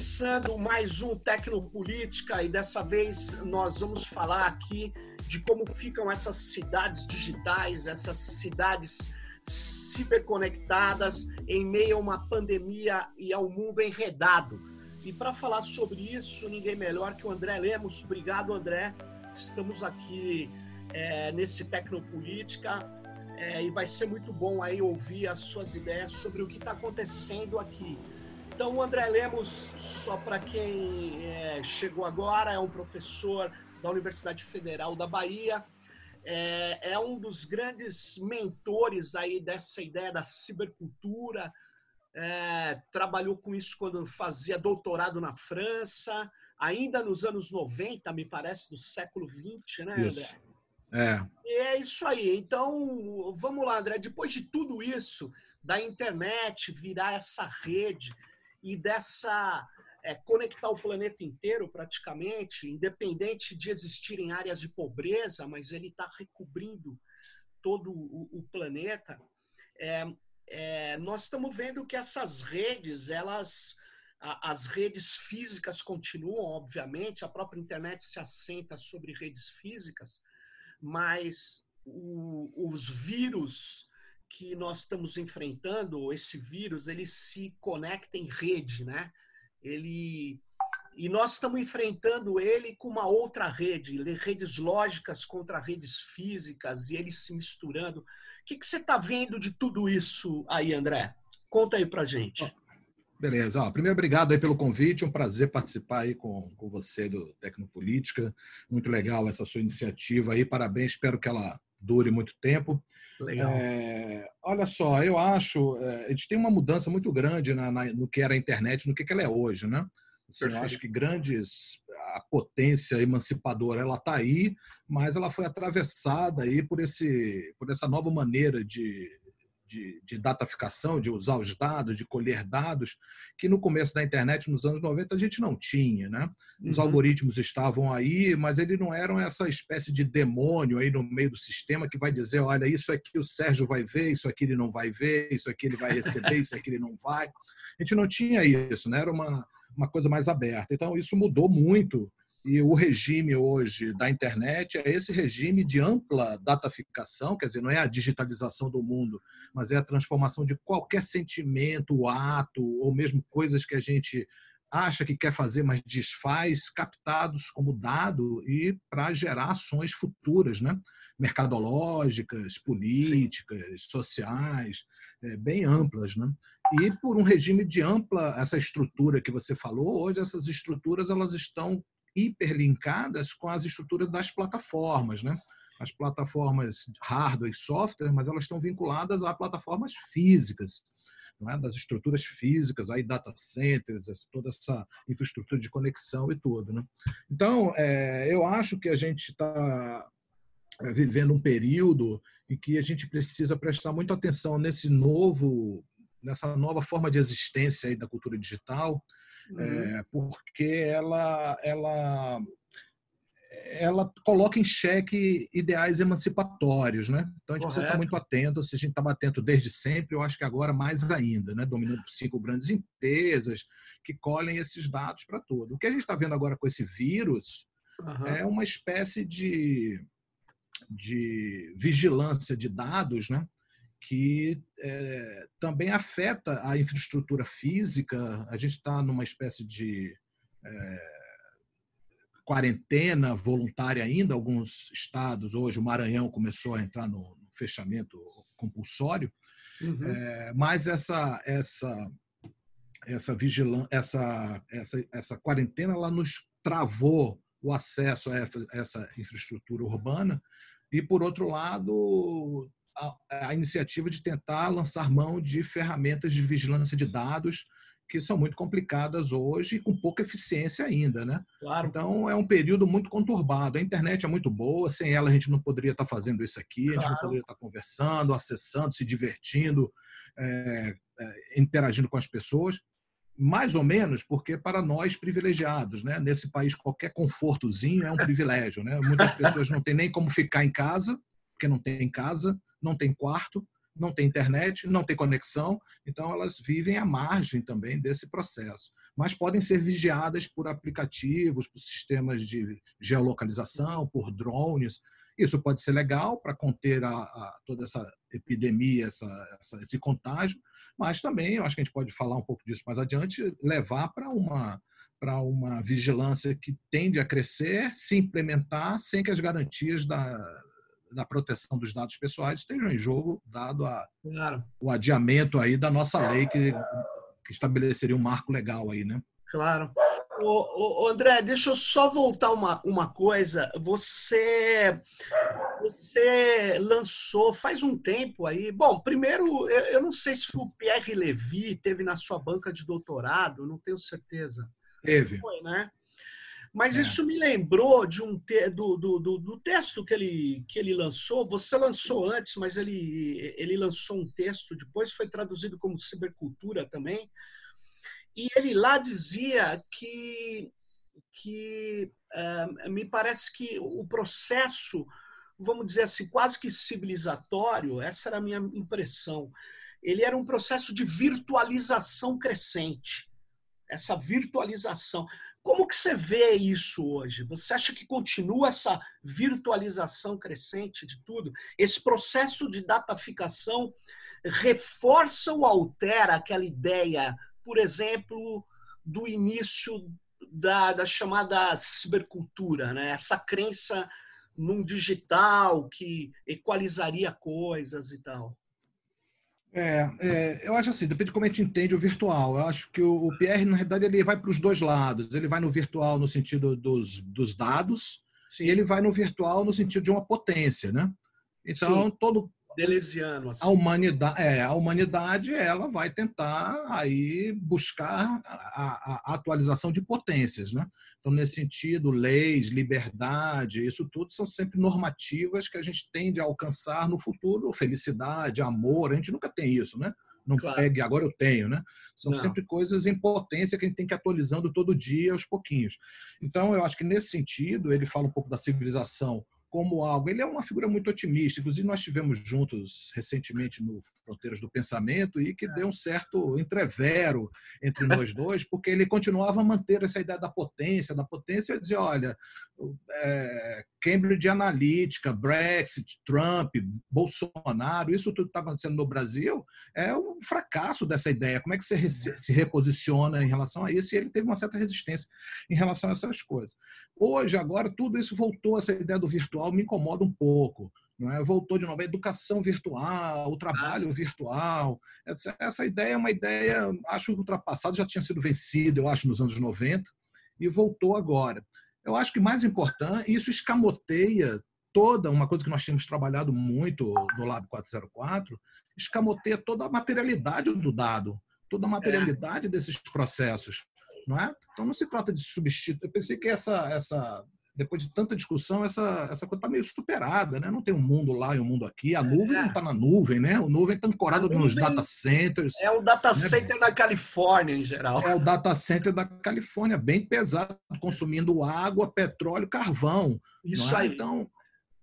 Começando mais um Tecnopolítica e dessa vez nós vamos falar aqui de como ficam essas cidades digitais, essas cidades ciberconectadas em meio a uma pandemia e ao mundo enredado. E para falar sobre isso, ninguém melhor que o André Lemos. Obrigado, André. Estamos aqui é, nesse Tecnopolítica é, e vai ser muito bom aí ouvir as suas ideias sobre o que está acontecendo aqui. Então, o André Lemos, só para quem é, chegou agora, é um professor da Universidade Federal da Bahia, é, é, um dos grandes mentores aí dessa ideia da cibercultura, é, trabalhou com isso quando fazia doutorado na França, ainda nos anos 90, me parece, do século 20, né, André? Isso. É. E é isso aí. Então, vamos lá, André. Depois de tudo isso, da internet virar essa rede e dessa é, conectar o planeta inteiro praticamente, independente de existirem áreas de pobreza, mas ele está recobrindo todo o, o planeta. É, é, nós estamos vendo que essas redes, elas, as redes físicas continuam, obviamente, a própria internet se assenta sobre redes físicas, mas o, os vírus que nós estamos enfrentando, esse vírus, ele se conecta em rede, né? Ele e nós estamos enfrentando ele com uma outra rede, redes lógicas contra redes físicas e eles se misturando. O que, que você está vendo de tudo isso aí, André? Conta aí para gente. Beleza. Ó, primeiro, obrigado aí pelo convite. Um prazer participar aí com, com você do Tecnopolítica. Muito legal essa sua iniciativa aí. Parabéns. Espero que ela dure muito tempo. Legal. É, olha só, eu acho, é, a gente tem uma mudança muito grande na, na, no que era a internet, no que, que ela é hoje, né? Assim, eu acho que grandes a potência emancipadora ela está aí, mas ela foi atravessada aí por esse por essa nova maneira de de, de dataficação, de usar os dados, de colher dados, que no começo da internet, nos anos 90, a gente não tinha. Né? Os uhum. algoritmos estavam aí, mas eles não eram essa espécie de demônio aí no meio do sistema que vai dizer, olha, isso aqui o Sérgio vai ver, isso aqui ele não vai ver, isso aqui ele vai receber, isso aqui ele não vai. A gente não tinha isso, né? era uma, uma coisa mais aberta. Então, isso mudou muito e o regime hoje da internet é esse regime de ampla dataficação, quer dizer, não é a digitalização do mundo, mas é a transformação de qualquer sentimento, ato, ou mesmo coisas que a gente acha que quer fazer, mas desfaz, captados como dado e para gerar ações futuras, né? mercadológicas, políticas, Sim. sociais, é, bem amplas. Né? E por um regime de ampla, essa estrutura que você falou, hoje essas estruturas elas estão hiperlinkadas com as estruturas das plataformas, né? As plataformas hardware e software, mas elas estão vinculadas a plataformas físicas, é? das estruturas físicas, aí data centers, toda essa infraestrutura de conexão e tudo. Né? Então, é, eu acho que a gente está é, vivendo um período em que a gente precisa prestar muita atenção nesse novo, nessa nova forma de existência da cultura digital, uhum. é, porque ela, ela, ela coloca em xeque ideais emancipatórios, né? Então a gente Correto. precisa estar muito atento. Se a gente estava atento desde sempre, eu acho que agora mais ainda, né? Dominando por cinco grandes empresas que colhem esses dados para tudo. O que a gente está vendo agora com esse vírus uhum. é uma espécie de de vigilância de dados, né? que é, também afeta a infraestrutura física. A gente está numa espécie de é, quarentena voluntária ainda. Alguns estados, hoje o Maranhão começou a entrar no, no fechamento compulsório, uhum. é, mas essa essa essa vigilância, essa, essa essa quarentena, ela nos travou o acesso a essa infraestrutura urbana e por outro lado a, a iniciativa de tentar lançar mão de ferramentas de vigilância de dados que são muito complicadas hoje e com pouca eficiência ainda, né? Claro. Então é um período muito conturbado. A internet é muito boa, sem ela a gente não poderia estar fazendo isso aqui, claro. a gente não poderia estar conversando, acessando, se divertindo, é, é, interagindo com as pessoas. Mais ou menos porque para nós privilegiados, né? Nesse país qualquer confortozinho é um privilégio, né? Muitas pessoas não têm nem como ficar em casa porque não tem casa, não tem quarto, não têm internet, não têm conexão, então elas vivem à margem também desse processo. Mas podem ser vigiadas por aplicativos, por sistemas de geolocalização, por drones. Isso pode ser legal para conter a, a, toda essa epidemia, essa, essa, esse contágio, mas também, eu acho que a gente pode falar um pouco disso mais adiante, levar para uma para uma vigilância que tende a crescer, se implementar sem que as garantias da, da proteção dos dados pessoais estejam em jogo, dado a, claro. o adiamento aí da nossa lei que, que estabeleceria um marco legal aí, né? Claro. Ô, ô, André, deixa eu só voltar uma, uma coisa. Você você lançou faz um tempo aí. Bom, primeiro, eu, eu não sei se o Pierre Levy teve na sua banca de doutorado, não tenho certeza. Teve. Foi, né? Mas é. isso me lembrou de um te, do, do, do, do, texto que ele, que ele lançou. Você lançou antes, mas ele, ele lançou um texto depois, foi traduzido como Cibercultura também. E ele lá dizia que, que é, me parece que o processo, vamos dizer assim, quase que civilizatório, essa era a minha impressão, ele era um processo de virtualização crescente essa virtualização. Como que você vê isso hoje? Você acha que continua essa virtualização crescente de tudo? Esse processo de dataficação reforça ou altera aquela ideia, por exemplo, do início da, da chamada cibercultura, né? essa crença num digital que equalizaria coisas e tal? É, é, eu acho assim, depende de como a gente entende o virtual. Eu acho que o, o PR, na realidade, ele vai para os dois lados. Ele vai no virtual no sentido dos, dos dados Sim. e ele vai no virtual no sentido de uma potência, né? Então, Sim. todo, Deleuziano. Assim. A humanidade, é, a humanidade ela vai tentar aí buscar a, a, atualização de potências, né? Então nesse sentido, leis, liberdade, isso tudo são sempre normativas que a gente tende a alcançar no futuro, felicidade, amor, a gente nunca tem isso, né? Não claro. pegue, agora eu tenho, né? São Não. sempre coisas em potência que a gente tem que ir atualizando todo dia, aos pouquinhos. Então, eu acho que nesse sentido, ele fala um pouco da civilização como algo. Ele é uma figura muito otimista. Inclusive, nós tivemos juntos recentemente no Fronteiras do Pensamento e que é. deu um certo entrevero entre nós dois, porque ele continuava a manter essa ideia da potência, da potência e dizer, olha, é, Cambridge Analytica, Brexit, Trump, Bolsonaro, isso tudo que está acontecendo no Brasil é um fracasso dessa ideia. Como é que você se reposiciona em relação a isso? E ele teve uma certa resistência em relação a essas coisas. Hoje, agora, tudo isso voltou, essa ideia do virtual me incomoda um pouco. Não é? Voltou de novo a educação virtual, o trabalho Nossa. virtual. Essa, essa ideia é uma ideia, acho ultrapassada, já tinha sido vencida, eu acho, nos anos 90, e voltou agora. Eu acho que mais importante, isso escamoteia toda uma coisa que nós tínhamos trabalhado muito no Lab 404, escamoteia toda a materialidade do dado, toda a é. materialidade é. desses processos não é? Então não se trata de substituir. Eu pensei que essa, essa depois de tanta discussão, essa, essa coisa está meio superada, né? Não tem um mundo lá e um mundo aqui. A nuvem é. não está na nuvem, né? O nuvem está ancorado nos data centers. É o data né? center da Califórnia, em geral. É o data center da Califórnia, bem pesado, consumindo água, petróleo, carvão. Isso é? aí. Então,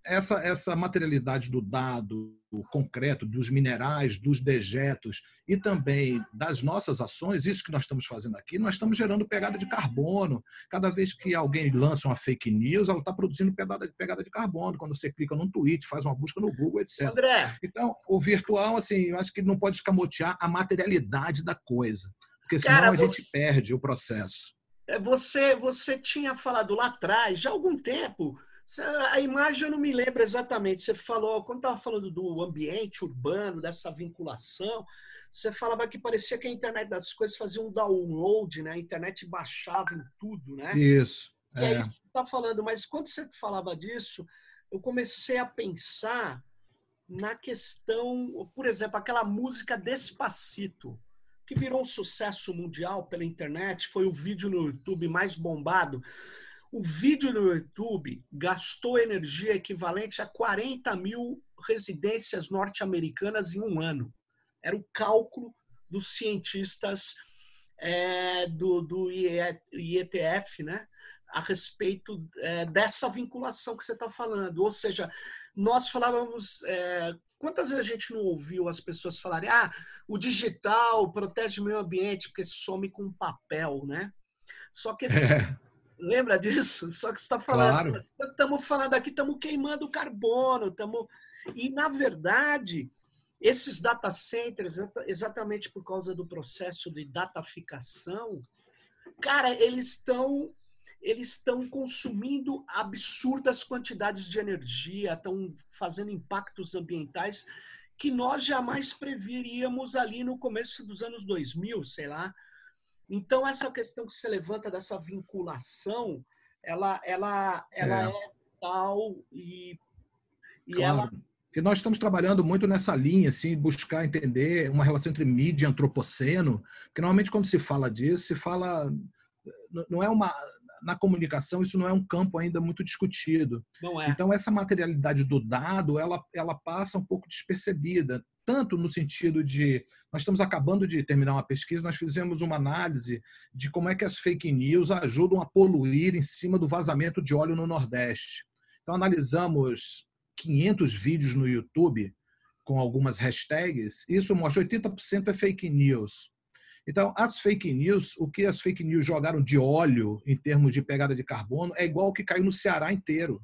essa, essa materialidade do dado concreto, dos minerais, dos dejetos e também das nossas ações, isso que nós estamos fazendo aqui, nós estamos gerando pegada de carbono. Cada vez que alguém lança uma fake news, ela está produzindo pegada, pegada de carbono. Quando você clica num tweet, faz uma busca no Google, etc. André. Então, o virtual, assim, eu acho que não pode escamotear a materialidade da coisa, porque senão Cara, a você... gente perde o processo. É, você, você tinha falado lá atrás, já há algum tempo, a imagem eu não me lembro exatamente. Você falou, quando estava falando do ambiente urbano, dessa vinculação, você falava que parecia que a internet das coisas fazia um download, né? A internet baixava em tudo, né? Isso. E é. aí você está falando, mas quando você falava disso, eu comecei a pensar na questão, por exemplo, aquela música Despacito, que virou um sucesso mundial pela internet, foi o vídeo no YouTube mais bombado. O vídeo no YouTube gastou energia equivalente a 40 mil residências norte-americanas em um ano. Era o cálculo dos cientistas é, do, do IETF, né? a respeito é, dessa vinculação que você está falando. Ou seja, nós falávamos é, Quantas vezes a gente não ouviu as pessoas falarem, ah, o digital protege o meio ambiente porque some com papel, né? Só que esse, é. Lembra disso? Só que você está falando, estamos claro. falando aqui, estamos queimando carbono, estamos e na verdade esses data centers, exatamente por causa do processo de dataficação, cara, eles estão eles estão consumindo absurdas quantidades de energia, estão fazendo impactos ambientais que nós jamais preveríamos ali no começo dos anos 2000, sei lá. Então essa questão que se levanta dessa vinculação, ela ela ela é, é tal e e claro. ela que nós estamos trabalhando muito nessa linha, assim, buscar entender uma relação entre mídia e antropoceno, porque normalmente quando se fala disso, se fala não é uma na comunicação isso não é um campo ainda muito discutido. É. Então essa materialidade do dado ela, ela passa um pouco despercebida, tanto no sentido de nós estamos acabando de terminar uma pesquisa, nós fizemos uma análise de como é que as fake news ajudam a poluir em cima do vazamento de óleo no Nordeste. Então analisamos 500 vídeos no YouTube com algumas hashtags, isso mostra 80% é fake news. Então, as fake news, o que as fake news jogaram de óleo em termos de pegada de carbono é igual o que caiu no Ceará inteiro.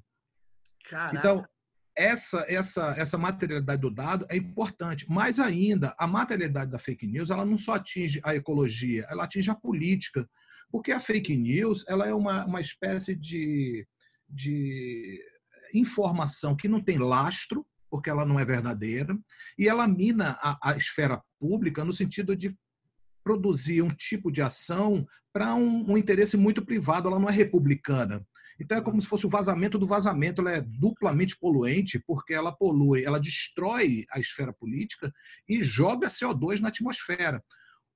Caraca. Então, essa, essa, essa materialidade do dado é importante. Mais ainda, a materialidade da fake news ela não só atinge a ecologia, ela atinge a política. Porque a fake news ela é uma, uma espécie de, de informação que não tem lastro, porque ela não é verdadeira, e ela mina a, a esfera pública no sentido de produzir um tipo de ação para um, um, interesse muito privado, ela não é republicana. Então é como se fosse o vazamento do vazamento, ela é duplamente poluente, porque ela polui, ela destrói a esfera política e joga CO2 na atmosfera.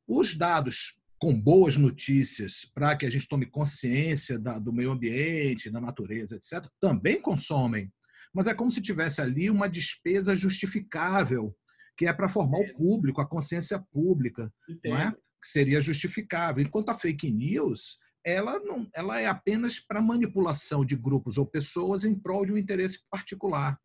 Os dados com boas notícias para que a gente tome consciência da, do meio ambiente, da natureza, etc., também consomem. Mas é como se tivesse ali uma despesa justificável que é para formar o público, a consciência pública, não é? que seria justificável. Enquanto a fake news, ela, não, ela é apenas para manipulação de grupos ou pessoas em prol de um interesse particular.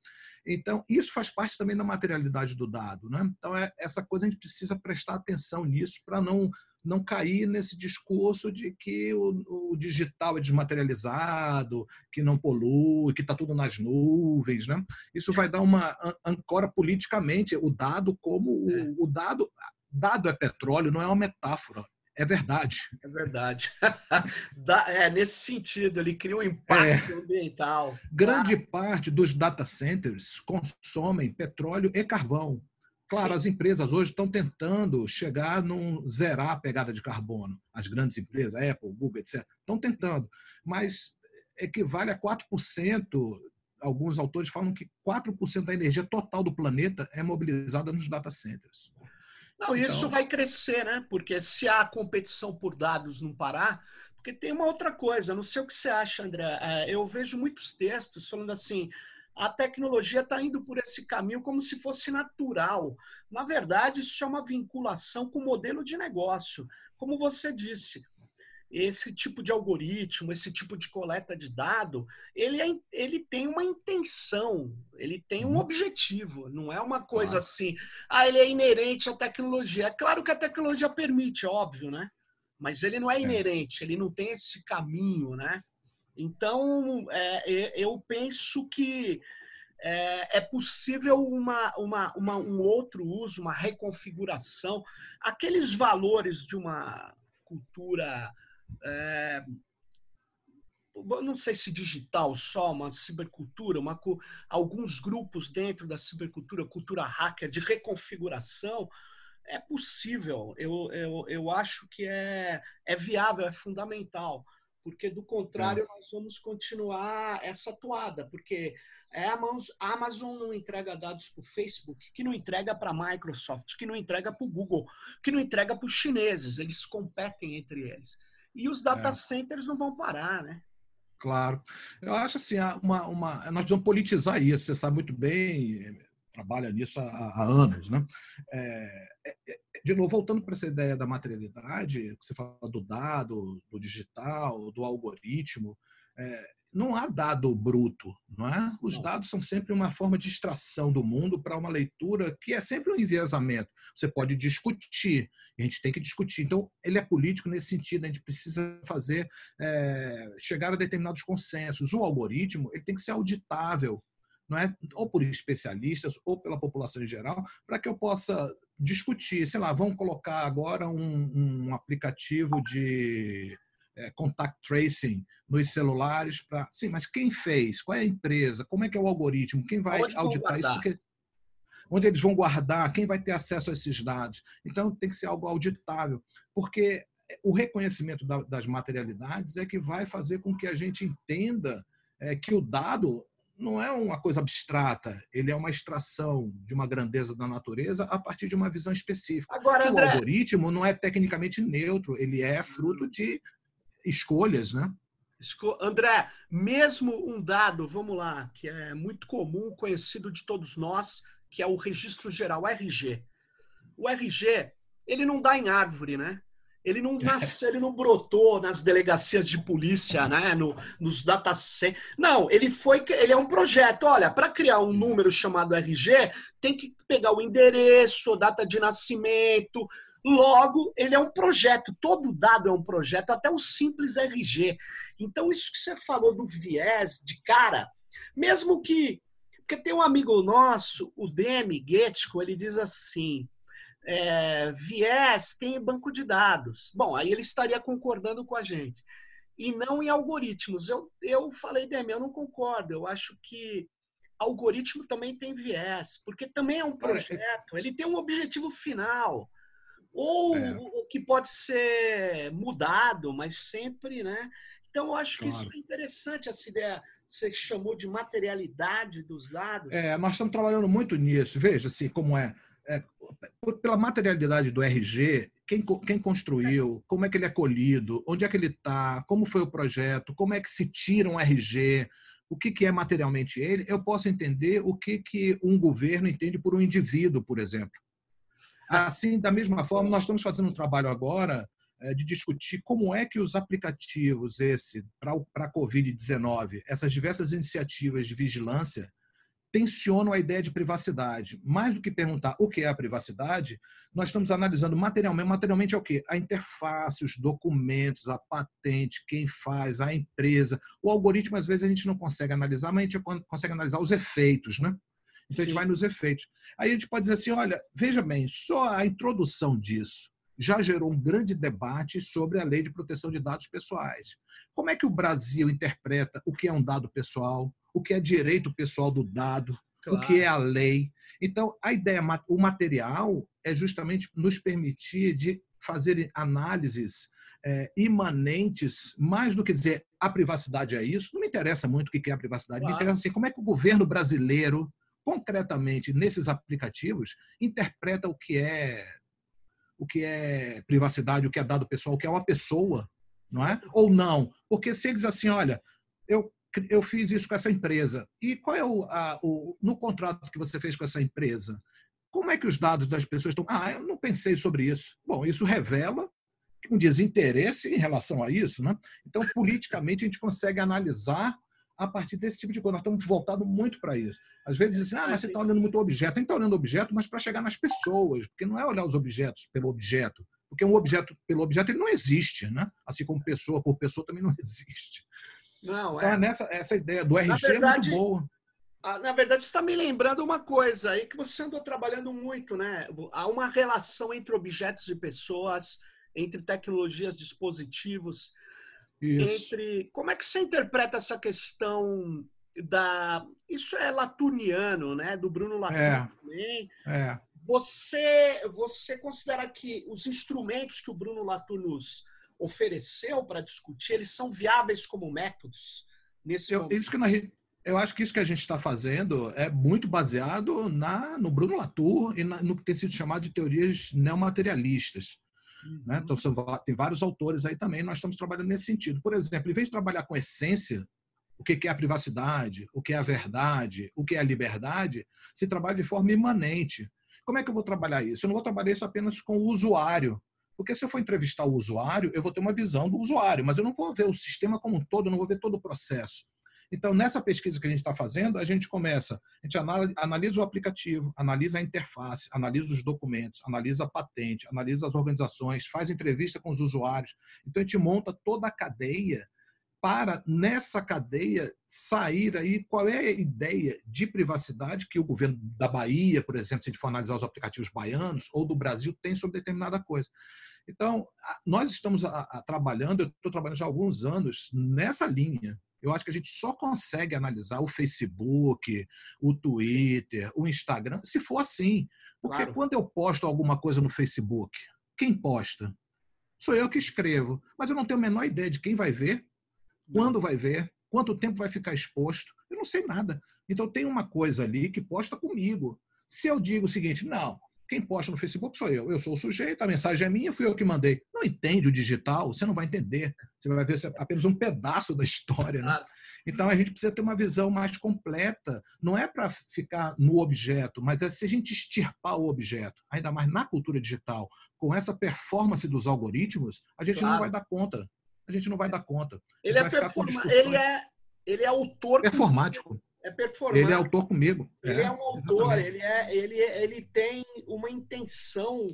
Então, isso faz parte também da materialidade do dado. Né? Então, é, essa coisa a gente precisa prestar atenção nisso para não não cair nesse discurso de que o, o digital é desmaterializado, que não polui, que está tudo nas nuvens. Né? Isso vai dar uma ancora politicamente o dado como é. o, o dado. Dado é petróleo, não é uma metáfora. É verdade. É verdade. é, nesse sentido, ele cria um impacto é. ambiental. Grande ah. parte dos data centers consomem petróleo e carvão. Claro, Sim. as empresas hoje estão tentando chegar num zerar a pegada de carbono. As grandes empresas, Apple, Google, etc., estão tentando, mas equivale a 4%. Alguns autores falam que 4% da energia total do planeta é mobilizada nos data centers. Não, então... isso vai crescer, né? Porque se a competição por dados não parar, porque tem uma outra coisa, não sei o que você acha, André. É, eu vejo muitos textos falando assim: a tecnologia está indo por esse caminho como se fosse natural. Na verdade, isso é uma vinculação com o modelo de negócio. Como você disse, esse tipo de algoritmo, esse tipo de coleta de dado, ele, é, ele tem uma intenção, ele tem um uhum. objetivo, não é uma coisa claro. assim, ah, ele é inerente à tecnologia. É claro que a tecnologia permite, óbvio, né? Mas ele não é, é. inerente, ele não tem esse caminho, né? Então, é, eu penso que é, é possível uma, uma, uma, um outro uso, uma reconfiguração. Aqueles valores de uma cultura, é, não sei se digital só, uma cibercultura, uma, alguns grupos dentro da cibercultura, cultura hacker, de reconfiguração, é possível. Eu, eu, eu acho que é, é viável, é fundamental porque do contrário é. nós vamos continuar essa toada, porque a Amazon não entrega dados para o Facebook, que não entrega para a Microsoft, que não entrega para o Google, que não entrega para os chineses, eles competem entre eles. E os data é. centers não vão parar, né? Claro. Eu acho assim, uma, uma, nós precisamos politizar isso, você sabe muito bem, trabalha nisso há, há anos. Né? É, é, é de novo, voltando para essa ideia da materialidade, que você fala do dado, do digital, do algoritmo, é, não há dado bruto, não é? Os dados são sempre uma forma de extração do mundo para uma leitura que é sempre um enviesamento. Você pode discutir, a gente tem que discutir. Então, ele é político nesse sentido, a gente precisa fazer, é, chegar a determinados consensos. O algoritmo ele tem que ser auditável, não é? ou por especialistas, ou pela população em geral, para que eu possa discutir. Sei lá, vamos colocar agora um, um aplicativo de é, contact tracing nos celulares para. Sim, mas quem fez? Qual é a empresa? Como é que é o algoritmo? Quem vai Onde auditar isso? Porque, onde eles vão guardar? Quem vai ter acesso a esses dados? Então tem que ser algo auditável, porque o reconhecimento das materialidades é que vai fazer com que a gente entenda é, que o dado não é uma coisa abstrata, ele é uma extração de uma grandeza da natureza a partir de uma visão específica. Agora, André... O algoritmo não é tecnicamente neutro, ele é fruto de escolhas, né? André, mesmo um dado, vamos lá, que é muito comum, conhecido de todos nós, que é o registro geral, o RG. O RG, ele não dá em árvore, né? Ele não nasceu, ele não brotou nas delegacias de polícia, né? No, nos data Não, ele foi, ele é um projeto. Olha, para criar um número chamado RG, tem que pegar o endereço, data de nascimento, Logo, ele é um projeto, todo dado é um projeto, até o simples RG. Então, isso que você falou do viés de cara, mesmo que. Porque tem um amigo nosso, o Demi Getko, ele diz assim: é, viés tem banco de dados. Bom, aí ele estaria concordando com a gente. E não em algoritmos. Eu, eu falei, Demi, eu não concordo. Eu acho que algoritmo também tem viés, porque também é um projeto, ele tem um objetivo final ou é. que pode ser mudado, mas sempre, né? Então, eu acho que claro. isso é interessante, essa ideia você chamou de materialidade dos dados. É, nós estamos trabalhando muito nisso. Veja assim como é. é pela materialidade do RG, quem, quem construiu, como é que ele é colhido, onde é que ele está, como foi o projeto, como é que se tira um RG, o que, que é materialmente ele, eu posso entender o que, que um governo entende por um indivíduo, por exemplo. Assim, da mesma forma, nós estamos fazendo um trabalho agora é, de discutir como é que os aplicativos esse para a Covid-19, essas diversas iniciativas de vigilância, tensionam a ideia de privacidade. Mais do que perguntar o que é a privacidade, nós estamos analisando materialmente. Materialmente é o quê? A interface, os documentos, a patente, quem faz, a empresa. O algoritmo, às vezes, a gente não consegue analisar, mas a gente consegue analisar os efeitos, né? Então, a gente vai nos efeitos. Aí a gente pode dizer assim: olha, veja bem, só a introdução disso já gerou um grande debate sobre a lei de proteção de dados pessoais. Como é que o Brasil interpreta o que é um dado pessoal, o que é direito pessoal do dado, claro. o que é a lei? Então, a ideia, o material é justamente nos permitir de fazer análises é, imanentes, mais do que dizer a privacidade é isso, não me interessa muito o que é a privacidade, claro. me interessa assim, como é que o governo brasileiro concretamente nesses aplicativos interpreta o que é o que é privacidade, o que é dado pessoal, o que é uma pessoa, não é? Ou não? Porque se eles assim, olha, eu eu fiz isso com essa empresa. E qual é o, a, o no contrato que você fez com essa empresa? Como é que os dados das pessoas estão? Ah, eu não pensei sobre isso. Bom, isso revela um desinteresse em relação a isso, né? Então, politicamente, a gente consegue analisar a partir desse tipo de coisa. Nós estamos voltados muito para isso. Às vezes dizem assim, ah, mas você está olhando muito o objeto. Tem que estar olhando o objeto, mas para chegar nas pessoas, porque não é olhar os objetos pelo objeto. Porque um objeto pelo objeto ele não existe, né? Assim como pessoa por pessoa também não existe. Não, então, é. nessa essa ideia do RG verdade, é muito boa. Na verdade, você está me lembrando uma coisa aí que você andou trabalhando muito, né? Há uma relação entre objetos e pessoas, entre tecnologias, dispositivos. Isso. entre como é que você interpreta essa questão da isso é latuniano, né? Do Bruno Latour é. também. É. Você você considera que os instrumentos que o Bruno Latour nos ofereceu para discutir eles são viáveis como métodos nesse eu, isso que nós, eu acho que isso que a gente está fazendo é muito baseado na, no Bruno Latour e na, no que tem sido chamado de teorias neomaterialistas. Uhum. Né? Então, são, tem vários autores aí também, nós estamos trabalhando nesse sentido. Por exemplo, em vez de trabalhar com essência, o que é a privacidade, o que é a verdade, o que é a liberdade, se trabalha de forma imanente. Como é que eu vou trabalhar isso? Eu não vou trabalhar isso apenas com o usuário. Porque se eu for entrevistar o usuário, eu vou ter uma visão do usuário, mas eu não vou ver o sistema como um todo, eu não vou ver todo o processo. Então, nessa pesquisa que a gente está fazendo, a gente começa, a gente analisa o aplicativo, analisa a interface, analisa os documentos, analisa a patente, analisa as organizações, faz entrevista com os usuários. Então, a gente monta toda a cadeia para, nessa cadeia, sair aí qual é a ideia de privacidade que o governo da Bahia, por exemplo, se a gente for analisar os aplicativos baianos, ou do Brasil, tem sobre determinada coisa. Então, nós estamos a, a, trabalhando, eu estou trabalhando já há alguns anos nessa linha. Eu acho que a gente só consegue analisar o Facebook, o Twitter, o Instagram, se for assim. Porque claro. quando eu posto alguma coisa no Facebook, quem posta? Sou eu que escrevo, mas eu não tenho a menor ideia de quem vai ver, quando vai ver, quanto tempo vai ficar exposto. Eu não sei nada. Então tem uma coisa ali que posta comigo. Se eu digo o seguinte, não, quem posta no Facebook sou eu. Eu sou o sujeito, a mensagem é minha, fui eu que mandei. Não entende o digital, você não vai entender. Você vai ver apenas um pedaço da história. Né? Então a gente precisa ter uma visão mais completa. Não é para ficar no objeto, mas é se a gente extirpar o objeto, ainda mais na cultura digital, com essa performance dos algoritmos, a gente claro. não vai dar conta a gente não vai dar conta. Ele é, performa... ele é ele é autor performático. É performático. Ele é autor comigo. Ele é, é um autor, ele, é, ele, ele tem uma intenção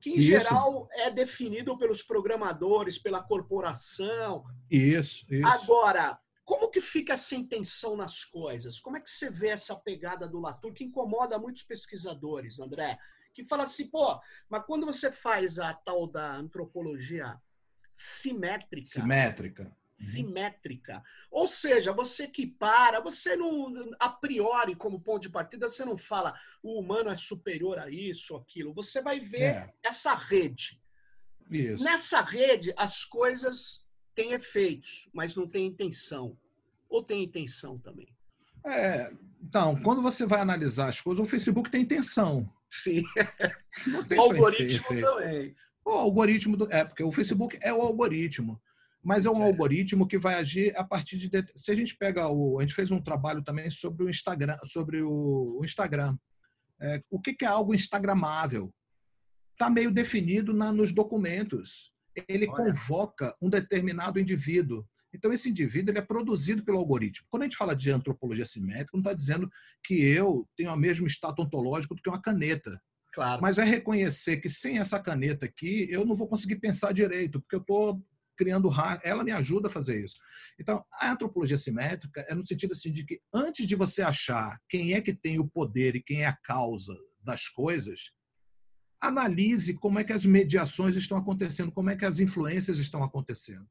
que, em Isso. geral, é definido pelos programadores, pela corporação. Isso, isso. Agora, como que fica essa intenção nas coisas? Como é que você vê essa pegada do Latour que incomoda muitos pesquisadores, André? Que fala assim, pô, mas quando você faz a tal da antropologia simétrica. Simétrica. Uhum. Simétrica. Ou seja, você que para, você não, a priori, como ponto de partida, você não fala o humano é superior a isso, aquilo. Você vai ver é. essa rede. Isso. Nessa rede, as coisas têm efeitos, mas não têm intenção. Ou tem intenção também? É, então, quando você vai analisar as coisas, o Facebook tem intenção. Sim. o algoritmo também. O algoritmo do. É, porque o Facebook é o algoritmo. Mas é um é. algoritmo que vai agir a partir de. Se a gente pega o. A gente fez um trabalho também sobre o Instagram. Sobre o, Instagram. É, o que, que é algo instagramável? Está meio definido na, nos documentos. Ele Olha. convoca um determinado indivíduo. Então, esse indivíduo ele é produzido pelo algoritmo. Quando a gente fala de antropologia simétrica, não está dizendo que eu tenho o mesmo status ontológico do que uma caneta. Claro. Mas é reconhecer que sem essa caneta aqui, eu não vou conseguir pensar direito, porque eu estou criando. Ela me ajuda a fazer isso. Então, a antropologia simétrica é no sentido assim de que antes de você achar quem é que tem o poder e quem é a causa das coisas, analise como é que as mediações estão acontecendo, como é que as influências estão acontecendo.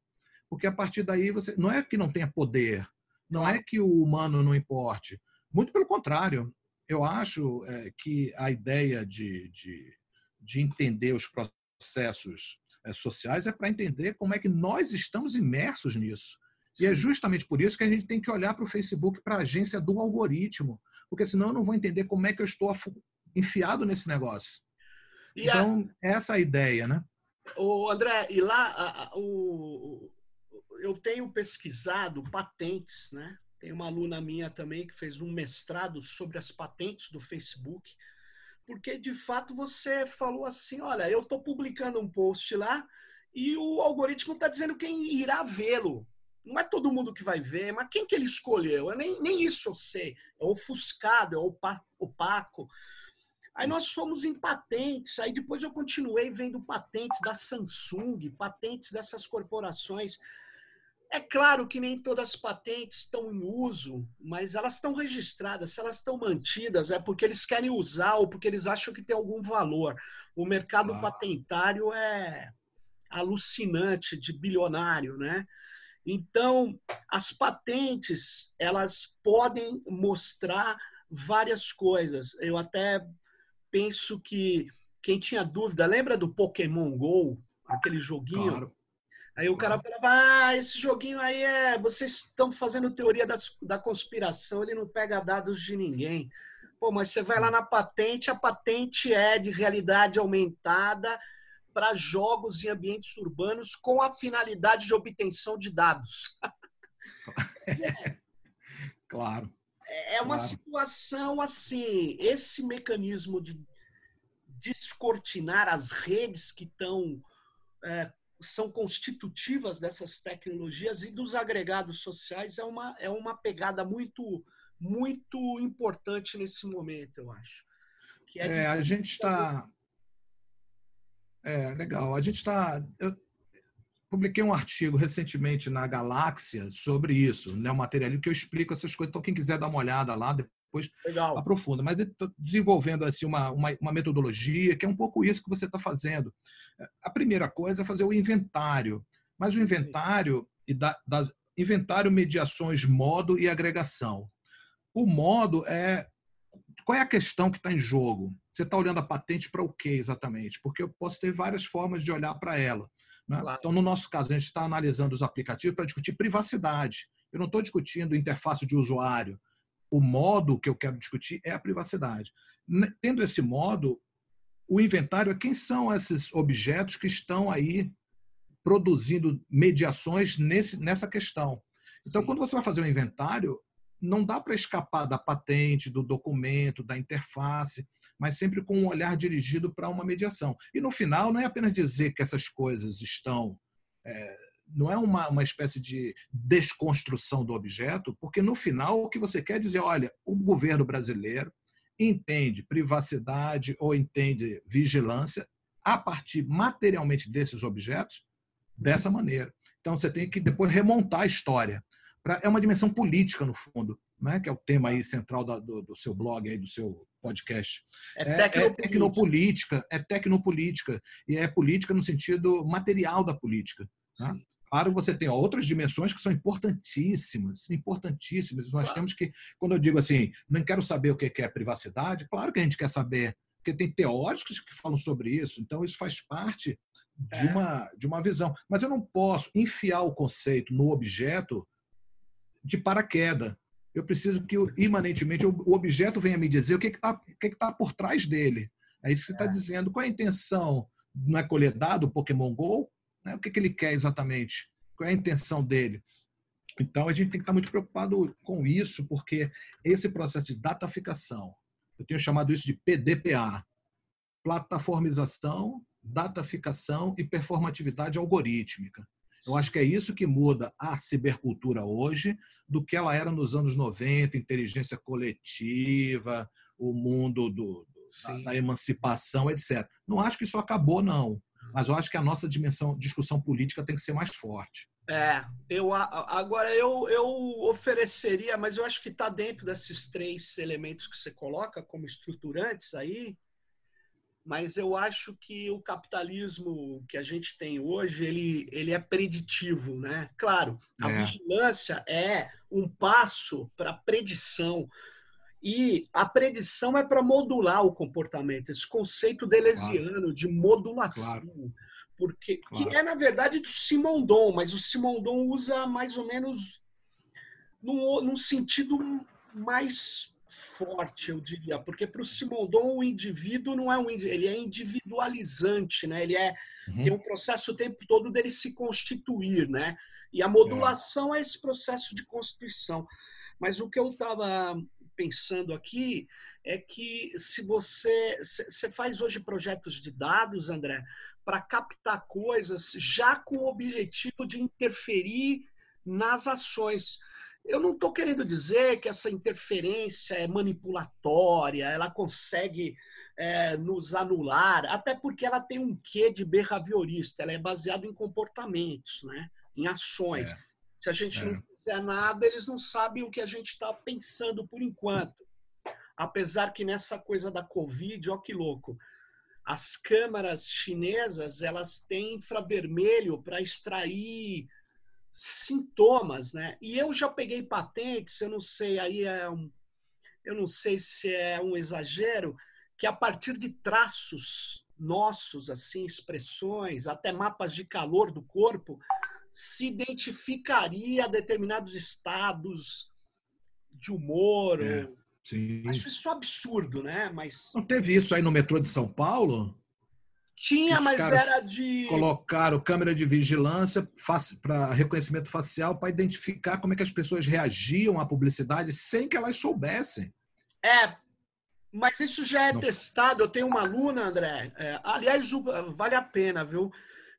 Porque a partir daí você não é que não tenha poder, não é que o humano não importe. Muito pelo contrário, eu acho é, que a ideia de, de, de entender os processos sociais é para entender como é que nós estamos imersos nisso. Sim. E é justamente por isso que a gente tem que olhar para o Facebook, para a agência do algoritmo, porque senão eu não vou entender como é que eu estou enfiado nesse negócio. E então, a... essa é a ideia, né? O André, e lá a, a, o, eu tenho pesquisado patentes, né? Tem uma aluna minha também que fez um mestrado sobre as patentes do Facebook, porque de fato você falou assim: olha, eu estou publicando um post lá e o algoritmo está dizendo quem irá vê-lo. Não é todo mundo que vai ver, mas quem que ele escolheu? Eu nem, nem isso eu sei. É ofuscado, é opaco. Aí nós fomos em patentes, aí depois eu continuei vendo patentes da Samsung, patentes dessas corporações. É claro que nem todas as patentes estão em uso, mas elas estão registradas. Se elas estão mantidas, é porque eles querem usar ou porque eles acham que tem algum valor. O mercado ah. patentário é alucinante, de bilionário, né? Então, as patentes, elas podem mostrar várias coisas. Eu até penso que quem tinha dúvida, lembra do Pokémon Go, aquele joguinho? Claro. Aí o cara falava, ah, esse joguinho aí é. Vocês estão fazendo teoria das, da conspiração, ele não pega dados de ninguém. Pô, mas você vai lá na patente, a patente é de realidade aumentada para jogos em ambientes urbanos com a finalidade de obtenção de dados. é, claro. É uma claro. situação assim, esse mecanismo de descortinar as redes que estão é, são constitutivas dessas tecnologias e dos agregados sociais é uma, é uma pegada muito, muito importante nesse momento, eu acho. É, é a gente está. É, legal. A gente está. Eu publiquei um artigo recentemente na Galáxia sobre isso, né, o material que eu explico essas coisas. Então, quem quiser dar uma olhada lá, depois Legal. aprofunda. Mas desenvolvendo assim, uma, uma, uma, metodologia que é um pouco isso que você está fazendo. A primeira coisa é fazer o inventário. Mas o inventário e da, das inventário, mediações, modo e agregação. O modo é qual é a questão que está em jogo? Você está olhando a patente para o quê exatamente? Porque eu posso ter várias formas de olhar para ela. Né? Claro. Então, no nosso caso, a gente está analisando os aplicativos para discutir privacidade. Eu não estou discutindo interface de usuário. O modo que eu quero discutir é a privacidade. Tendo esse modo, o inventário é quem são esses objetos que estão aí produzindo mediações nesse, nessa questão. Então, Sim. quando você vai fazer um inventário, não dá para escapar da patente, do documento, da interface, mas sempre com um olhar dirigido para uma mediação. E no final, não é apenas dizer que essas coisas estão. É, não é uma, uma espécie de desconstrução do objeto, porque no final o que você quer dizer, olha, o governo brasileiro entende privacidade ou entende vigilância a partir materialmente desses objetos dessa maneira. Então você tem que depois remontar a história. Pra, é uma dimensão política, no fundo, né? que é o tema aí central da, do, do, seu blog, aí, do seu podcast. É, é, tecnopolítica. é tecnopolítica, é tecnopolítica, e é política no sentido material da política. Né? Claro, você tem outras dimensões que são importantíssimas, importantíssimas. Nós claro. temos que, quando eu digo assim, não quero saber o que é privacidade, claro que a gente quer saber, porque tem teóricos que falam sobre isso, então isso faz parte de, é. uma, de uma visão. Mas eu não posso enfiar o conceito no objeto de paraquedas. Eu preciso que, imanentemente, o objeto venha me dizer o que está que que tá por trás dele. É isso que você está é. dizendo. Qual é a intenção? Não é colher dado o Pokémon GO? Né? O que, que ele quer exatamente? Qual é a intenção dele? Então, a gente tem que estar muito preocupado com isso, porque esse processo de dataficação, eu tenho chamado isso de PDPA, plataformização, dataficação e performatividade algorítmica. Eu acho que é isso que muda a cibercultura hoje do que ela era nos anos 90, inteligência coletiva, o mundo do, da, da, emancipação, etc. Não acho que isso acabou, não. Mas eu acho que a nossa dimensão, discussão política tem que ser mais forte. É, eu agora eu, eu ofereceria, mas eu acho que está dentro desses três elementos que você coloca como estruturantes aí, mas eu acho que o capitalismo que a gente tem hoje, ele, ele é preditivo, né? Claro, a é. vigilância é um passo para predição. E a predição é para modular o comportamento, esse conceito delesiano claro. de modulação. Claro. Porque, claro. Que é, na verdade, do Simondon, mas o Simondon usa mais ou menos num, num sentido mais forte, eu diria, porque para o Simondon o indivíduo não é um ele é individualizante, né? Ele é uhum. tem um processo o tempo todo dele se constituir, né? E a modulação é, é esse processo de constituição. Mas o que eu estava pensando aqui é que se você você faz hoje projetos de dados, André, para captar coisas já com o objetivo de interferir nas ações. Eu não estou querendo dizer que essa interferência é manipulatória, ela consegue é, nos anular, até porque ela tem um quê de behaviorista, ela é baseada em comportamentos, né? em ações. É. Se a gente é. não fizer nada, eles não sabem o que a gente está pensando por enquanto. Apesar que nessa coisa da Covid, ó que louco, as câmaras chinesas elas têm infravermelho para extrair sintomas, né? E eu já peguei patentes, eu não sei, aí é um, eu não sei se é um exagero, que a partir de traços nossos, assim, expressões, até mapas de calor do corpo, se identificaria determinados estados de humor. É, Acho isso absurdo, né? Mas não teve isso aí no metrô de São Paulo? Tinha, mas era de. Colocaram câmera de vigilância para reconhecimento facial para identificar como é que as pessoas reagiam à publicidade sem que elas soubessem. É, mas isso já é Não. testado. Eu tenho uma aluna, André. É, aliás, vale a pena, viu?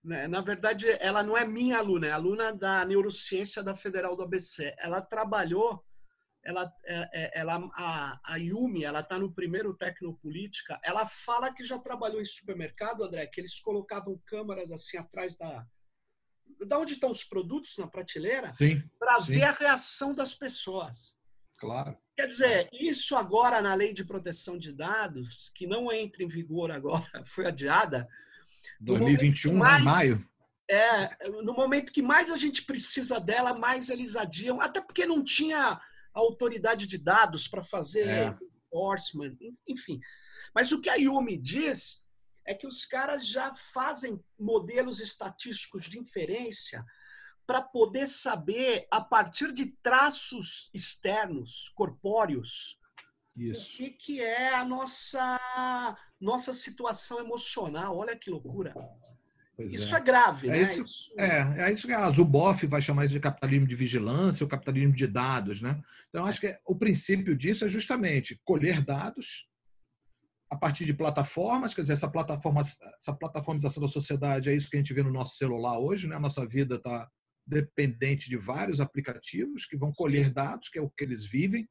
Né? Na verdade, ela não é minha aluna, é aluna da neurociência da Federal do ABC. Ela trabalhou, ela, é, é, ela a, a Yumi, ela está no primeiro Tecnopolítica. Ela fala que já trabalhou em supermercado, André, que eles colocavam câmeras assim atrás da, da onde estão os produtos na prateleira, para ver a reação das pessoas. Claro. Quer dizer, isso agora na lei de proteção de dados, que não entra em vigor agora, foi adiada, 2021, né, mais, maio. É, no momento que mais a gente precisa dela, mais eles adiam, até porque não tinha autoridade de dados para fazer é. enforcement, enfim. Mas o que a Yumi diz é que os caras já fazem modelos estatísticos de inferência para poder saber, a partir de traços externos, corpóreos, Isso. o que, que é a nossa nossa situação emocional. Olha que loucura. Pois isso é. é, grave, é né? Isso, isso... É, é isso que a Zuboff vai chamar isso de capitalismo de vigilância, o capitalismo de dados, né? Então, acho que o princípio disso é justamente colher dados a partir de plataformas, quer dizer, essa plataforma, essa plataformização da sociedade é isso que a gente vê no nosso celular hoje, né? A nossa vida está dependente de vários aplicativos que vão colher Sim. dados, que é o que eles vivem,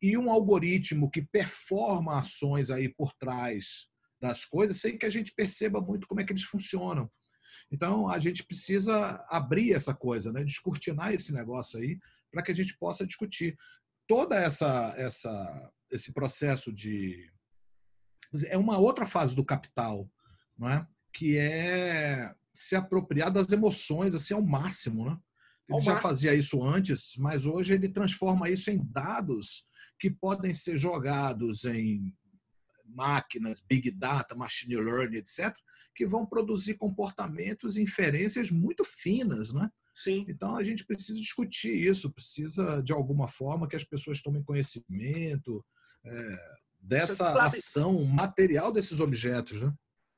e um algoritmo que performa ações aí por trás das coisas sem que a gente perceba muito como é que eles funcionam. Então, a gente precisa abrir essa coisa, né? descortinar esse negócio aí, para que a gente possa discutir. Toda essa, essa esse processo de. É uma outra fase do capital, não é? que é se apropriar das emoções assim, ao máximo. Né? Ele já fazia isso antes, mas hoje ele transforma isso em dados que podem ser jogados em máquinas, big data, machine learning, etc., que vão produzir comportamentos e inferências muito finas, né? Sim. Então a gente precisa discutir isso, precisa de alguma forma que as pessoas tomem conhecimento é, dessa sabe, ação material desses objetos, né?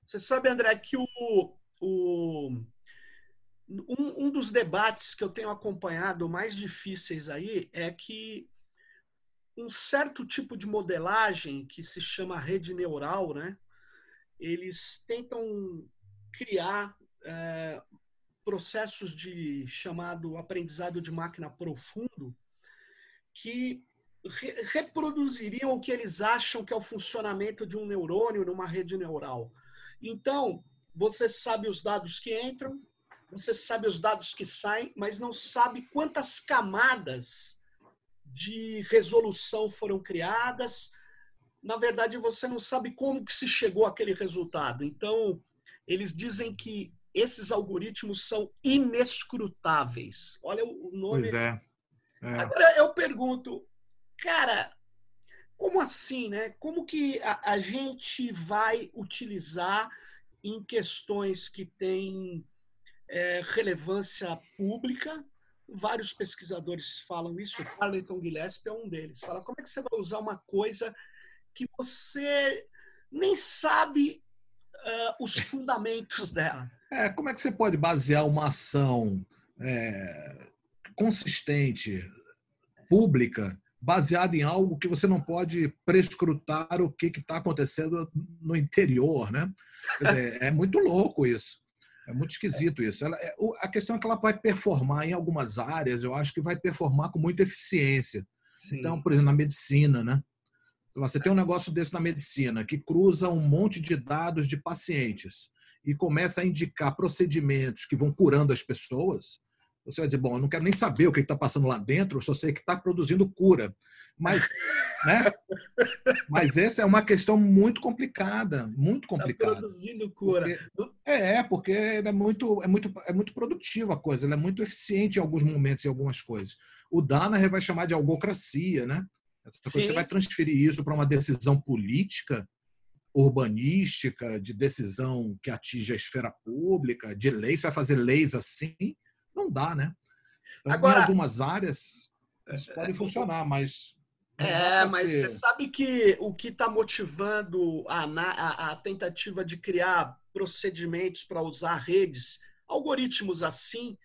Você sabe, André, que o, o um, um dos debates que eu tenho acompanhado mais difíceis aí é que um certo tipo de modelagem que se chama rede neural, né? Eles tentam criar é, processos de chamado aprendizado de máquina profundo que re reproduziriam o que eles acham que é o funcionamento de um neurônio numa rede neural. Então, você sabe os dados que entram, você sabe os dados que saem, mas não sabe quantas camadas de resolução foram criadas. Na verdade, você não sabe como que se chegou àquele resultado. Então, eles dizem que esses algoritmos são inescrutáveis. Olha o nome. Pois é. é. Agora eu pergunto, cara, como assim, né? Como que a, a gente vai utilizar em questões que têm é, relevância pública, vários pesquisadores falam isso, o Carleton Gillespie é um deles. Fala como é que você vai usar uma coisa que você nem sabe uh, os fundamentos dela. É, como é que você pode basear uma ação é, consistente, pública, baseada em algo que você não pode prescrutar o que está acontecendo no interior, né? Dizer, é muito louco isso. É muito esquisito isso. Ela, é, a questão é que ela vai performar em algumas áreas, eu acho que vai performar com muita eficiência. Sim. Então, por exemplo, na medicina, né? Então, você tem um negócio desse na medicina que cruza um monte de dados de pacientes e começa a indicar procedimentos que vão curando as pessoas. Você vai dizer, bom, eu não quero nem saber o que está passando lá dentro, eu só sei que está produzindo cura. Mas, né? Mas essa é uma questão muito complicada, muito tá complicada. Está produzindo cura. Porque, é, porque é muito, é, muito, é muito produtiva a coisa, ela é muito eficiente em alguns momentos, em algumas coisas. O Danaher vai chamar de algocracia, né? Essa coisa, você vai transferir isso para uma decisão política, urbanística, de decisão que atinge a esfera pública, de lei, você vai fazer leis assim, não dá, né? Então, Agora, em algumas áreas isso pode é, funcionar, mas. É, mas ser... você sabe que o que está motivando a, a, a, tentativa de criar procedimentos para usar redes, algoritmos assim,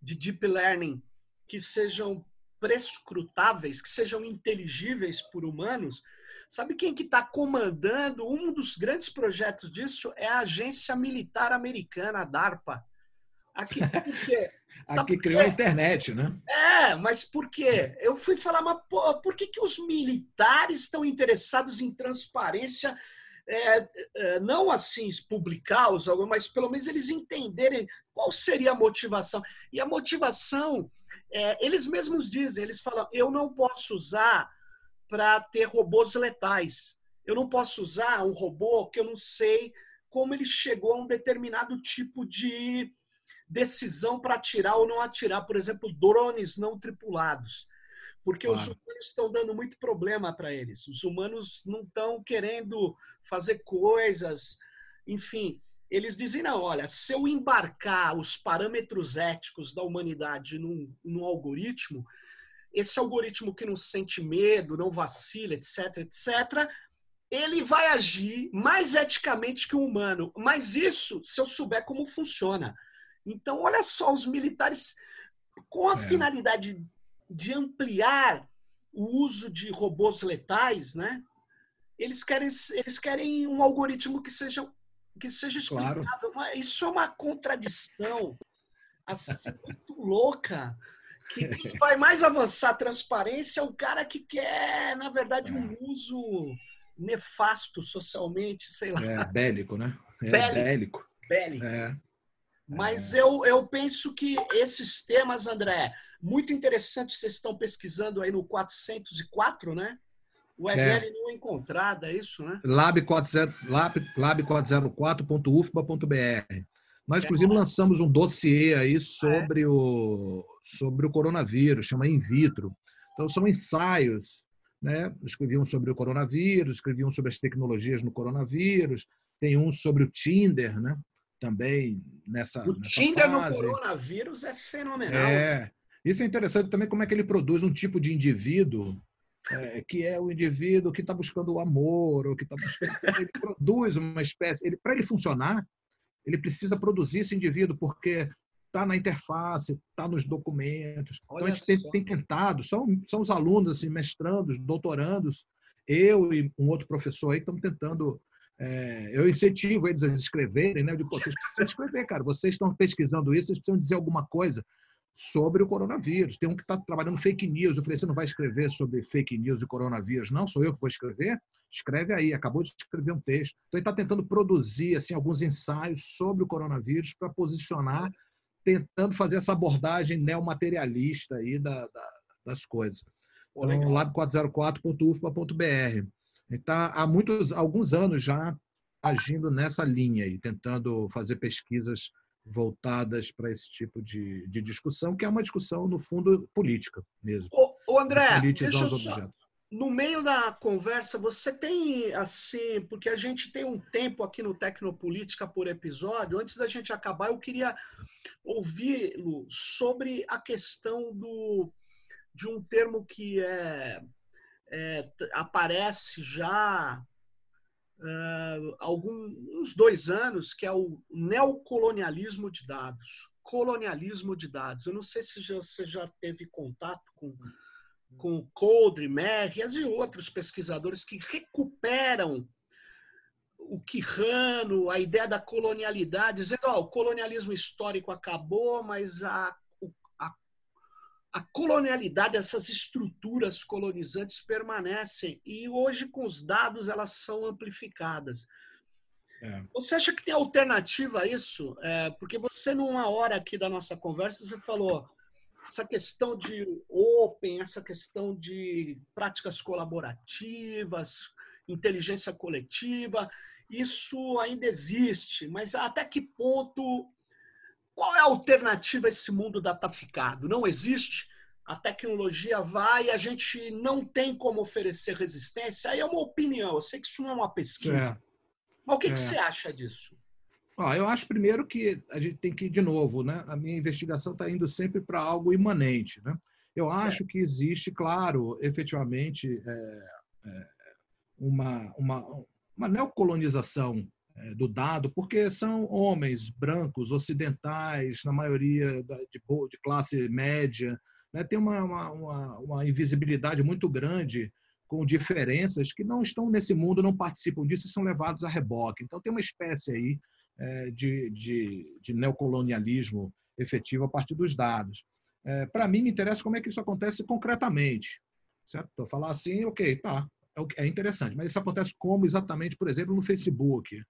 de deep learning, que sejam prescrutáveis, que sejam inteligíveis por humanos, sabe quem que está comandando? Um dos grandes projetos disso é a agência militar americana, a DARPA. Aqui, por quê? Aqui criou a internet, né? É, mas por quê? Eu fui falar, mas pô, por que, que os militares estão interessados em transparência? É, é, não assim publicar os mas pelo menos eles entenderem qual seria a motivação. E a motivação, é, eles mesmos dizem, eles falam, eu não posso usar para ter robôs letais. Eu não posso usar um robô que eu não sei como ele chegou a um determinado tipo de decisão para atirar ou não atirar, por exemplo, drones não tripulados. Porque claro. os humanos estão dando muito problema para eles. Os humanos não estão querendo fazer coisas, enfim. Eles dizem, não, olha, se eu embarcar os parâmetros éticos da humanidade num, num algoritmo, esse algoritmo que não sente medo, não vacila, etc., etc., ele vai agir mais eticamente que o humano. Mas isso se eu souber como funciona. Então, olha só, os militares, com a é. finalidade de ampliar o uso de robôs letais, né? Eles querem, eles querem um algoritmo que seja, que seja explicável. Claro. Isso é uma contradição assim, muito louca. Que quem vai mais avançar a transparência é o cara que quer, na verdade, um é. uso nefasto socialmente, sei lá. É, bélico, né? É bélico. Bélico. bélico. É. Mas é. eu, eu penso que esses temas, André, muito interessantes, vocês estão pesquisando aí no 404, né? O EDL é. não é encontrado, é isso, né? lab40, lab404.ufba.br. Nós, inclusive, lançamos um dossiê aí sobre, o, sobre o coronavírus, chama In Vitro. Então, são ensaios, né? Escreviam sobre o coronavírus, escreviam sobre as tecnologias no coronavírus, tem um sobre o Tinder, né? Também nessa. O nessa Tinder fase. no coronavírus é fenomenal. É. Isso é interessante também como é que ele produz um tipo de indivíduo é, que é o indivíduo que está buscando o amor, ou que está buscando. Ele produz uma espécie. Ele, Para ele funcionar, ele precisa produzir esse indivíduo, porque está na interface, está nos documentos. Olha então a gente tem, tem, tentado, são, são os alunos, assim, mestrandos, doutorandos, eu e um outro professor aí estamos tentando é, eu incentivo eles a escreverem, né? Eu digo, vocês precisam escrever, cara. Vocês estão pesquisando isso, vocês precisam dizer alguma coisa sobre o coronavírus. Tem um que está trabalhando fake news. Eu falei, você não vai escrever sobre fake news e coronavírus? Não, sou eu que vou escrever. Escreve aí. Acabou de escrever um texto. Então, ele está tentando produzir assim alguns ensaios sobre o coronavírus para posicionar, tentando fazer essa abordagem neomaterialista aí da, da, das coisas. Então, lab404.ufpa.br. Ele está há muitos, alguns anos já agindo nessa linha e tentando fazer pesquisas voltadas para esse tipo de, de discussão, que é uma discussão, no fundo, política mesmo. Ô, ô André, deixa eu só, no meio da conversa, você tem, assim, porque a gente tem um tempo aqui no Tecnopolítica por episódio, antes da gente acabar, eu queria ouvi-lo sobre a questão do, de um termo que é é, aparece já uh, alguns dois anos, que é o neocolonialismo de dados. Colonialismo de dados. Eu não sei se você já teve contato com, com Coldre, Merrias e outros pesquisadores que recuperam o Quirrano, a ideia da colonialidade, dizendo oh, o colonialismo histórico acabou, mas a a colonialidade, essas estruturas colonizantes permanecem e hoje com os dados elas são amplificadas. É. Você acha que tem alternativa a isso? É, porque você numa hora aqui da nossa conversa você falou essa questão de open, essa questão de práticas colaborativas, inteligência coletiva, isso ainda existe, mas até que ponto qual é a alternativa a esse mundo dataficado? Não existe. A tecnologia vai e a gente não tem como oferecer resistência. Aí é uma opinião. Eu sei que isso não é uma pesquisa. É. Mas o que, é. que você acha disso? Ah, eu acho primeiro que a gente tem que ir de novo, né? A minha investigação está indo sempre para algo imanente, né? Eu certo. acho que existe, claro, efetivamente, é, é, uma, uma, uma neocolonização do dado, porque são homens brancos, ocidentais, na maioria de, de classe média, né? tem uma, uma, uma, invisibilidade muito grande com diferenças que não estão nesse mundo, não participam disso e são levados a reboque. Então tem uma espécie aí é, de, de, de, neocolonialismo efetivo a partir dos dados. É, Para mim, me interessa como é que isso acontece concretamente. Certo? Então, falar assim, ok, tá, é, é interessante, mas isso acontece como exatamente, por exemplo, no Facebook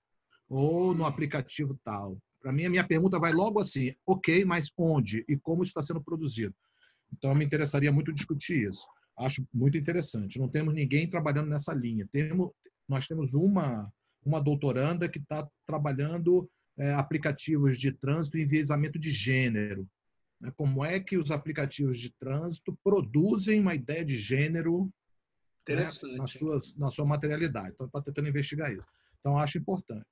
ou no aplicativo tal. Para mim, a minha pergunta vai logo assim, ok, mas onde e como isso está sendo produzido? Então, me interessaria muito discutir isso. Acho muito interessante. Não temos ninguém trabalhando nessa linha. Temos, nós temos uma, uma doutoranda que está trabalhando é, aplicativos de trânsito e enviesamento de gênero. Né? Como é que os aplicativos de trânsito produzem uma ideia de gênero né, na, sua, na sua materialidade. Então, está tentando investigar isso. Então, acho importante.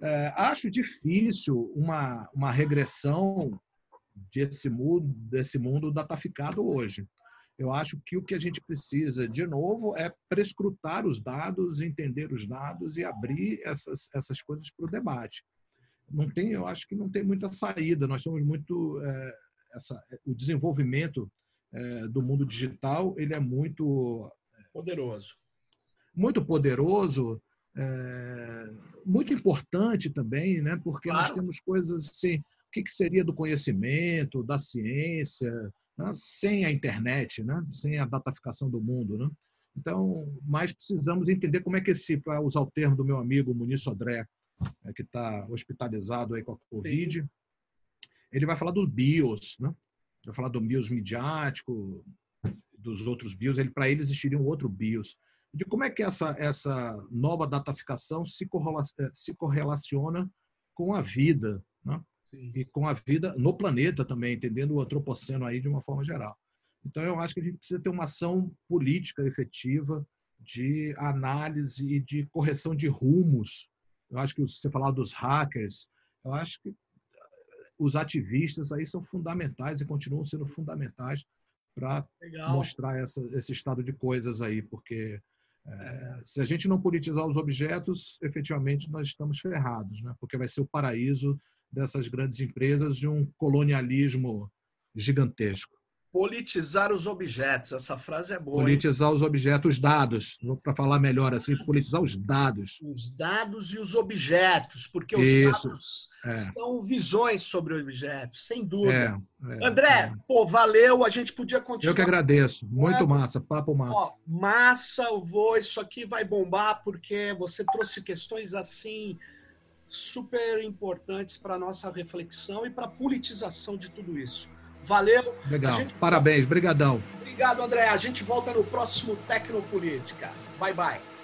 É, acho difícil uma, uma regressão desse mundo, desse mundo dataficado hoje. Eu acho que o que a gente precisa, de novo, é prescrutar os dados, entender os dados e abrir essas, essas coisas para o debate. Não tem, eu acho que não tem muita saída. Nós somos muito é, essa, o desenvolvimento é, do mundo digital, ele é muito poderoso, muito poderoso, é, muito importante também, né? Porque claro. nós temos coisas assim, o que, que seria do conhecimento, da ciência, né? sem a internet, né? sem a dataficação do mundo. Né? Então, mais precisamos entender como é que esse, para usar o termo do meu amigo Muniz Sodré, é, que está hospitalizado aí com a Covid, Sim. ele vai falar dos BIOS, né? vai falar do BIOS midiático, dos outros BIOS, ele, para ele existiria um outro BIOS. De como é que essa, essa nova dataficação se, correlaciona, se correlaciona com a vida, né? e com a vida no planeta também, entendendo o antropoceno aí de uma forma geral. Então, eu acho que a gente precisa ter uma ação política efetiva de análise e de correção de rumos. Eu acho que você falar dos hackers, eu acho que os ativistas aí são fundamentais e continuam sendo fundamentais para mostrar essa, esse estado de coisas aí, porque é, se a gente não politizar os objetos, efetivamente nós estamos ferrados, né? porque vai ser o paraíso dessas grandes empresas de um colonialismo gigantesco. Politizar os objetos, essa frase é boa. Politizar hein? os objetos, os dados, para falar melhor assim, politizar os dados. Os dados e os objetos, porque os Isso, dados é. são visões sobre objetos, sem dúvida. É, é, André, é. pô, valeu, a gente podia continuar. Eu que agradeço, muito massa, papo massa. Ó, massa, eu vou, isso aqui vai bombar, porque você trouxe questões assim super importantes para a nossa reflexão e para a politização de tudo isso. Valeu. Legal. Gente... Parabéns, brigadão. Obrigado, André. A gente volta no próximo Tecnopolítica. Bye, bye.